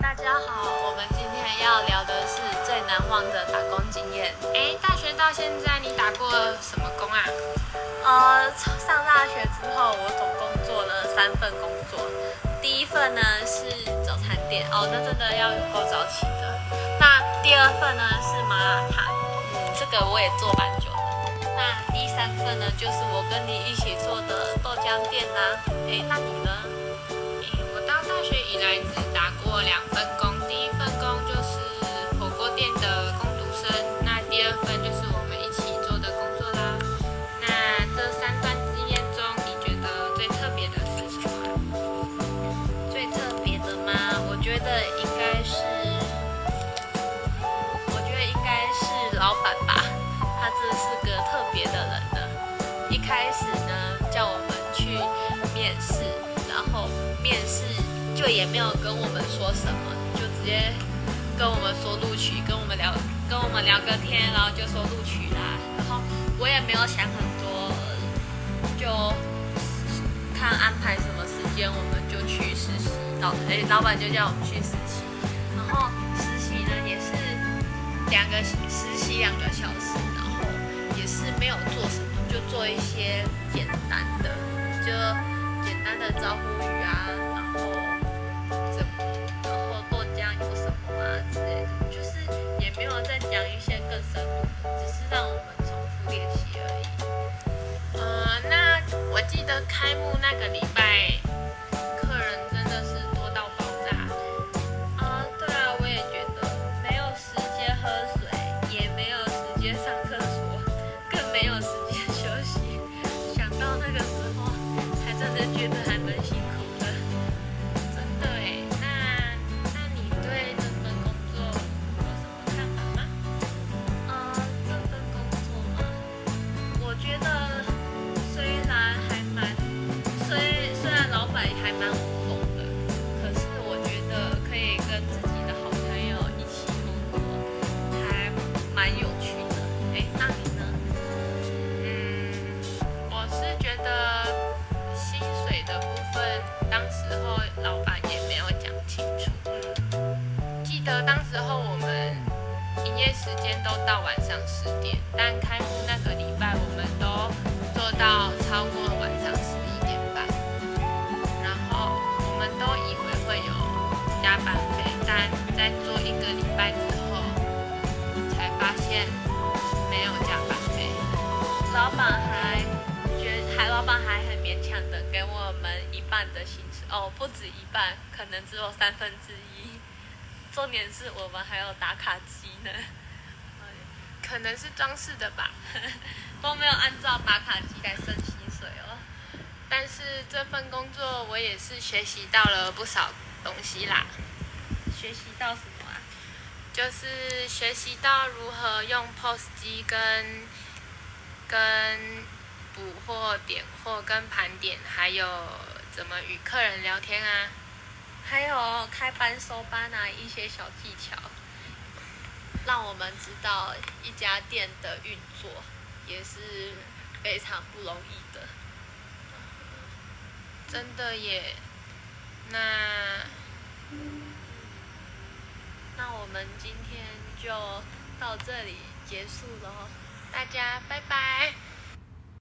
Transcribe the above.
大家好，我们今天要聊的是最难忘的打工经验。哎，大学到现在你打过什么工啊？呃，上大学之后，我总共做了三份工作。第一份呢是早餐店，哦，那真的要有够早起的。那第二份呢是麻辣烫，嗯，这个我也做蛮久的。那第三份呢就是我跟你一起做的豆浆店啦。哎，那你呢？觉得应该是，我觉得应该是老板吧，他真是个特别的人呢。一开始呢，叫我们去面试，然后面试就也没有跟我们说什么，就直接跟我们说录取，跟我们聊，跟我们聊个天，然后就说录取啦。然后我也没有想很多，就看安排什么时间，我们就去实习。老哎，老板就叫我们去实习，然后实习呢也是两个实习两个小时，然后也是没有做什么，就做一些简单的，就简单的招呼觉得还蛮辛苦老板也没有讲清楚。记得当时候我们营业时间都到晚上十点，但开幕那个礼拜我们都做到超过晚上还很勉强的给我们一半的薪水哦，不止一半，可能只有三分之一。重点是我们还有打卡机呢，可能是装饰的吧。都没有按照打卡机来升薪水哦。但是这份工作我也是学习到了不少东西啦，学习到什么啊？就是学习到如何用 POS 机跟跟补货、点货、跟盘点，还有怎么与客人聊天啊。还有开班收班啊，一些小技巧，让我们知道一家店的运作也是非常不容易的。真的耶，那那我们今天就到这里结束了。大家拜拜。